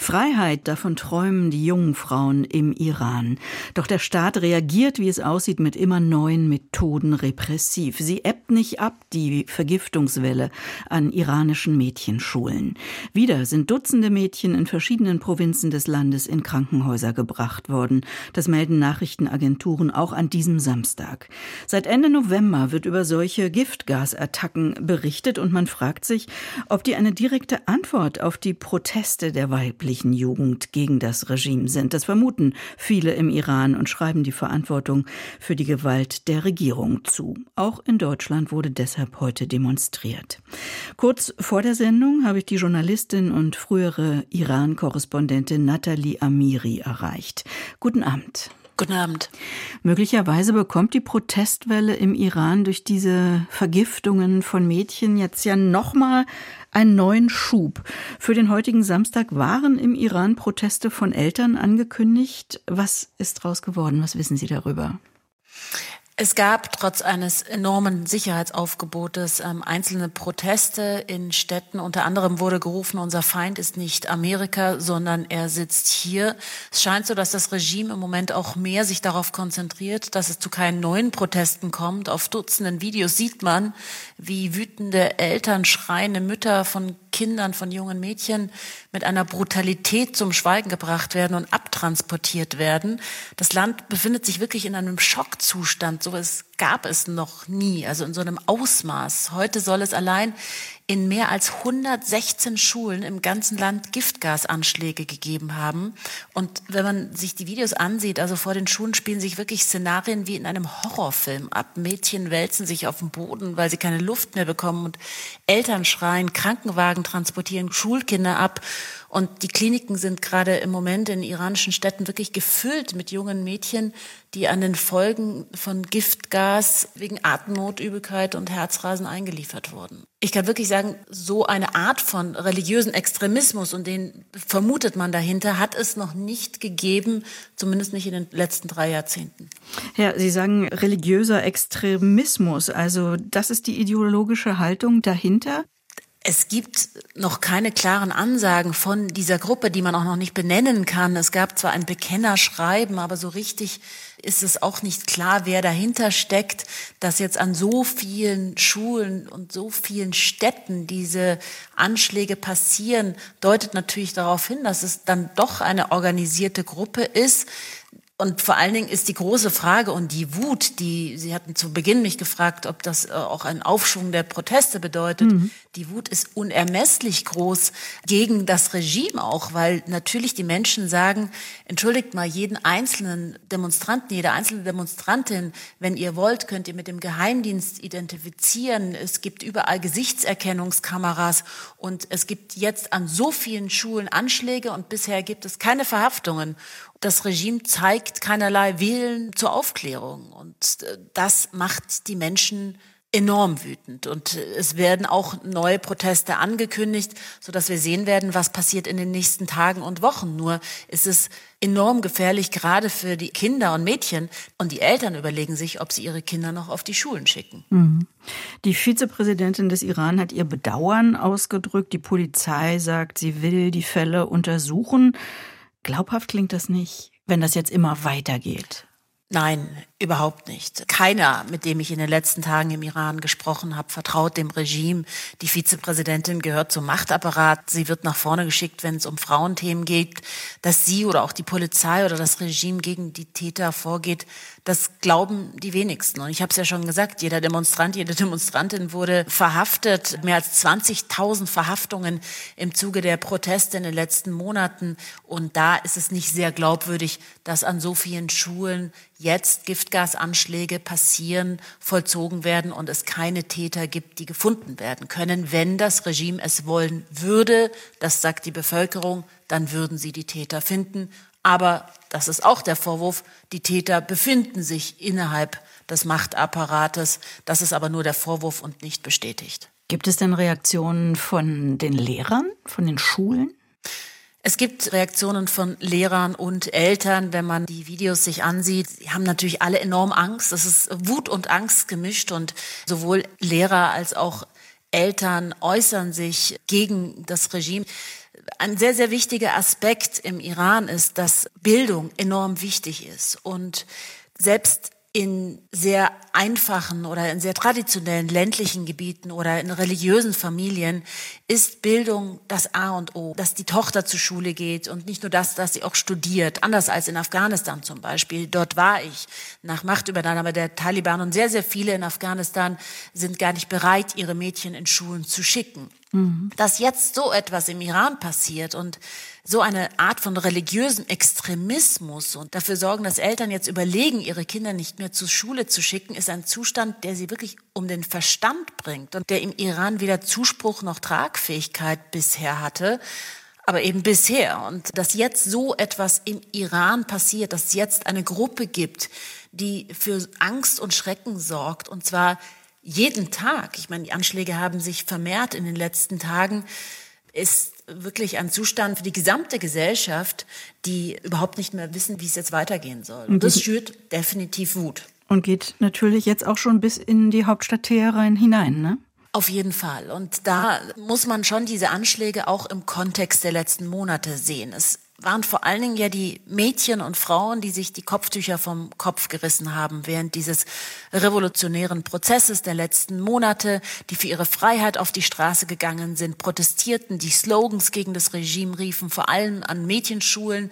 Freiheit, davon träumen die jungen Frauen im Iran. Doch der Staat reagiert, wie es aussieht, mit immer neuen Methoden repressiv. Sie ebbt nicht ab, die Vergiftungswelle an iranischen Mädchenschulen. Wieder sind Dutzende Mädchen in verschiedenen Provinzen des Landes in Krankenhäuser gebracht worden. Das melden Nachrichtenagenturen auch an diesem Samstag. Seit Ende November wird über solche Giftgasattacken berichtet und man fragt sich, ob die eine direkte Antwort auf die Proteste der weiblichen jugendlichen Jugend gegen das Regime sind. Das vermuten viele im Iran und schreiben die Verantwortung für die Gewalt der Regierung zu. Auch in Deutschland wurde deshalb heute demonstriert. Kurz vor der Sendung habe ich die Journalistin und frühere Iran-Korrespondentin Nathalie Amiri erreicht. Guten Abend. Guten Abend. Möglicherweise bekommt die Protestwelle im Iran durch diese Vergiftungen von Mädchen jetzt ja nochmal einen neuen Schub. Für den heutigen Samstag waren im Iran Proteste von Eltern angekündigt. Was ist daraus geworden? Was wissen Sie darüber? Es gab trotz eines enormen Sicherheitsaufgebotes ähm, einzelne Proteste in Städten. Unter anderem wurde gerufen, unser Feind ist nicht Amerika, sondern er sitzt hier. Es scheint so, dass das Regime im Moment auch mehr sich darauf konzentriert, dass es zu keinen neuen Protesten kommt. Auf Dutzenden Videos sieht man, wie wütende Eltern, schreiende Mütter von Kindern, von jungen Mädchen mit einer Brutalität zum Schweigen gebracht werden und abtransportiert werden. Das Land befindet sich wirklich in einem Schockzustand. So etwas gab es noch nie, also in so einem Ausmaß. Heute soll es allein in mehr als 116 Schulen im ganzen Land Giftgasanschläge gegeben haben. Und wenn man sich die Videos ansieht, also vor den Schulen spielen sich wirklich Szenarien wie in einem Horrorfilm ab. Mädchen wälzen sich auf dem Boden, weil sie keine Luft mehr bekommen und Eltern schreien, Krankenwagen transportieren Schulkinder ab. Und die Kliniken sind gerade im Moment in iranischen Städten wirklich gefüllt mit jungen Mädchen, die an den Folgen von Giftgas wegen Atemnot, Übelkeit und Herzrasen eingeliefert wurden. Ich kann wirklich sagen, so eine Art von religiösen Extremismus und den vermutet man dahinter, hat es noch nicht gegeben, zumindest nicht in den letzten drei Jahrzehnten. Ja, Sie sagen religiöser Extremismus, also das ist die ideologische Haltung dahinter. Es gibt noch keine klaren Ansagen von dieser Gruppe, die man auch noch nicht benennen kann. Es gab zwar ein Bekennerschreiben, aber so richtig ist es auch nicht klar, wer dahinter steckt, dass jetzt an so vielen Schulen und so vielen Städten diese Anschläge passieren, deutet natürlich darauf hin, dass es dann doch eine organisierte Gruppe ist, und vor allen Dingen ist die große Frage und die Wut, die Sie hatten zu Beginn mich gefragt, ob das äh, auch einen Aufschwung der Proteste bedeutet. Mhm. Die Wut ist unermesslich groß gegen das Regime auch, weil natürlich die Menschen sagen, entschuldigt mal jeden einzelnen Demonstranten, jede einzelne Demonstrantin, wenn ihr wollt, könnt ihr mit dem Geheimdienst identifizieren. Es gibt überall Gesichtserkennungskameras und es gibt jetzt an so vielen Schulen Anschläge und bisher gibt es keine Verhaftungen das Regime zeigt keinerlei Willen zur Aufklärung. Und äh, das macht die Menschen enorm wütend. Und äh, es werden auch neue Proteste angekündigt, so dass wir sehen werden, was passiert in den nächsten Tagen und Wochen. Nur ist es enorm gefährlich, gerade für die Kinder und Mädchen. Und die Eltern überlegen sich, ob sie ihre Kinder noch auf die Schulen schicken. Mhm. Die Vizepräsidentin des Iran hat ihr Bedauern ausgedrückt. Die Polizei sagt, sie will die Fälle untersuchen. Glaubhaft klingt das nicht, wenn das jetzt immer weitergeht. Nein, Überhaupt nicht. Keiner, mit dem ich in den letzten Tagen im Iran gesprochen habe, vertraut dem Regime. Die Vizepräsidentin gehört zum Machtapparat. Sie wird nach vorne geschickt, wenn es um Frauenthemen geht. Dass sie oder auch die Polizei oder das Regime gegen die Täter vorgeht, das glauben die wenigsten. Und ich habe es ja schon gesagt, jeder Demonstrant, jede Demonstrantin wurde verhaftet. Mehr als 20.000 Verhaftungen im Zuge der Proteste in den letzten Monaten. Und da ist es nicht sehr glaubwürdig, dass an so vielen Schulen jetzt Giftgasanschläge passieren, vollzogen werden und es keine Täter gibt, die gefunden werden können. Wenn das Regime es wollen würde, das sagt die Bevölkerung, dann würden sie die Täter finden. Aber das ist auch der Vorwurf, die Täter befinden sich innerhalb des Machtapparates. Das ist aber nur der Vorwurf und nicht bestätigt. Gibt es denn Reaktionen von den Lehrern, von den Schulen? Es gibt Reaktionen von Lehrern und Eltern, wenn man die Videos sich ansieht. Sie haben natürlich alle enorm Angst. Es ist Wut und Angst gemischt und sowohl Lehrer als auch Eltern äußern sich gegen das Regime. Ein sehr, sehr wichtiger Aspekt im Iran ist, dass Bildung enorm wichtig ist und selbst in sehr einfachen oder in sehr traditionellen ländlichen Gebieten oder in religiösen Familien ist Bildung das A und O, dass die Tochter zur Schule geht und nicht nur das, dass sie auch studiert, anders als in Afghanistan zum Beispiel. Dort war ich nach Machtübernahme der Taliban und sehr, sehr viele in Afghanistan sind gar nicht bereit, ihre Mädchen in Schulen zu schicken. Mhm. Dass jetzt so etwas im Iran passiert und so eine Art von religiösem Extremismus und dafür sorgen, dass Eltern jetzt überlegen, ihre Kinder nicht mehr zur Schule zu schicken, ist ein Zustand, der sie wirklich um den Verstand bringt und der im Iran weder Zuspruch noch Tragfähigkeit bisher hatte. Aber eben bisher. Und dass jetzt so etwas im Iran passiert, dass es jetzt eine Gruppe gibt, die für Angst und Schrecken sorgt, und zwar jeden Tag. Ich meine, die Anschläge haben sich vermehrt in den letzten Tagen ist wirklich ein Zustand für die gesamte Gesellschaft, die überhaupt nicht mehr wissen, wie es jetzt weitergehen soll. Und das schürt definitiv Wut. Und geht natürlich jetzt auch schon bis in die Hauptstadt Teheran hinein, ne? Auf jeden Fall. Und da muss man schon diese Anschläge auch im Kontext der letzten Monate sehen. Es waren vor allen Dingen ja die Mädchen und Frauen, die sich die Kopftücher vom Kopf gerissen haben während dieses revolutionären Prozesses der letzten Monate, die für ihre Freiheit auf die Straße gegangen sind, protestierten, die Slogans gegen das Regime riefen, vor allem an Mädchenschulen,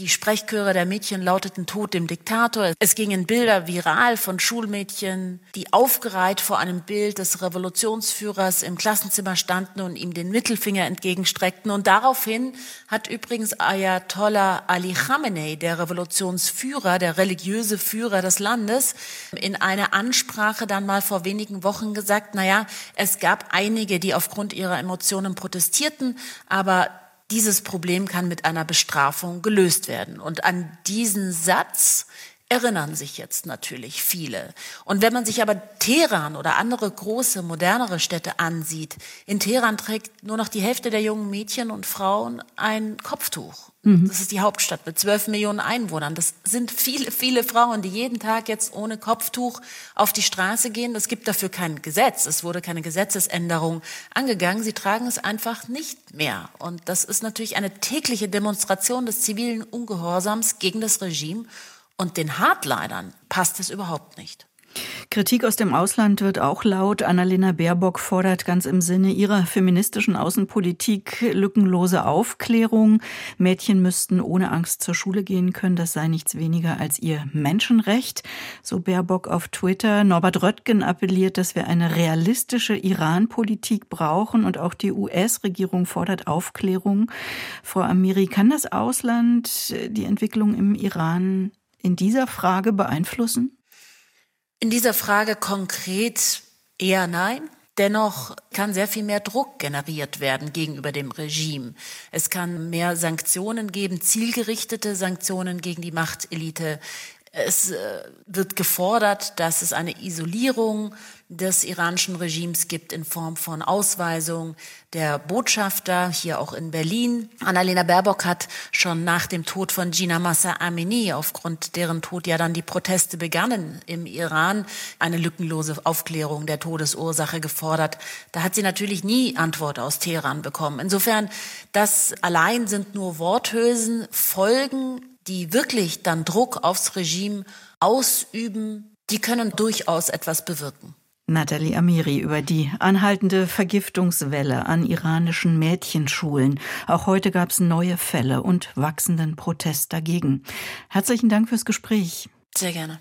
die Sprechchöre der Mädchen lauteten Tod dem Diktator. Es gingen Bilder viral von Schulmädchen, die aufgereiht vor einem Bild des Revolutionsführers im Klassenzimmer standen und ihm den Mittelfinger entgegenstreckten. Und daraufhin hat übrigens Ayatollah Ali Khamenei, der Revolutionsführer, der religiöse Führer des Landes, in einer Ansprache dann mal vor wenigen Wochen gesagt, naja, es gab einige, die aufgrund ihrer Emotionen protestierten, aber dieses Problem kann mit einer Bestrafung gelöst werden. Und an diesen Satz erinnern sich jetzt natürlich viele. Und wenn man sich aber Teheran oder andere große, modernere Städte ansieht, in Teheran trägt nur noch die Hälfte der jungen Mädchen und Frauen ein Kopftuch. Mhm. Das ist die Hauptstadt mit zwölf Millionen Einwohnern. Das sind viele, viele Frauen, die jeden Tag jetzt ohne Kopftuch auf die Straße gehen. Es gibt dafür kein Gesetz. Es wurde keine Gesetzesänderung angegangen. Sie tragen es einfach nicht mehr. Und das ist natürlich eine tägliche Demonstration des zivilen Ungehorsams gegen das Regime. Und den Hardlinern passt es überhaupt nicht. Kritik aus dem Ausland wird auch laut. Annalena Baerbock fordert ganz im Sinne ihrer feministischen Außenpolitik lückenlose Aufklärung. Mädchen müssten ohne Angst zur Schule gehen können. Das sei nichts weniger als ihr Menschenrecht. So Baerbock auf Twitter. Norbert Röttgen appelliert, dass wir eine realistische Iran-Politik brauchen und auch die US-Regierung fordert Aufklärung. Frau Amiri, kann das Ausland die Entwicklung im Iran in dieser Frage beeinflussen? In dieser Frage konkret eher nein. Dennoch kann sehr viel mehr Druck generiert werden gegenüber dem Regime. Es kann mehr Sanktionen geben, zielgerichtete Sanktionen gegen die Machtelite. Es äh, wird gefordert, dass es eine Isolierung des iranischen Regimes gibt in Form von Ausweisung der Botschafter hier auch in Berlin. Annalena Baerbock hat schon nach dem Tod von Gina Massa Amini, aufgrund deren Tod ja dann die Proteste begannen im Iran, eine lückenlose Aufklärung der Todesursache gefordert. Da hat sie natürlich nie Antwort aus Teheran bekommen. Insofern, das allein sind nur Worthülsen, Folgen die wirklich dann Druck aufs Regime ausüben, die können durchaus etwas bewirken. Nathalie Amiri über die anhaltende Vergiftungswelle an iranischen Mädchenschulen. Auch heute gab es neue Fälle und wachsenden Protest dagegen. Herzlichen Dank fürs Gespräch. Sehr gerne.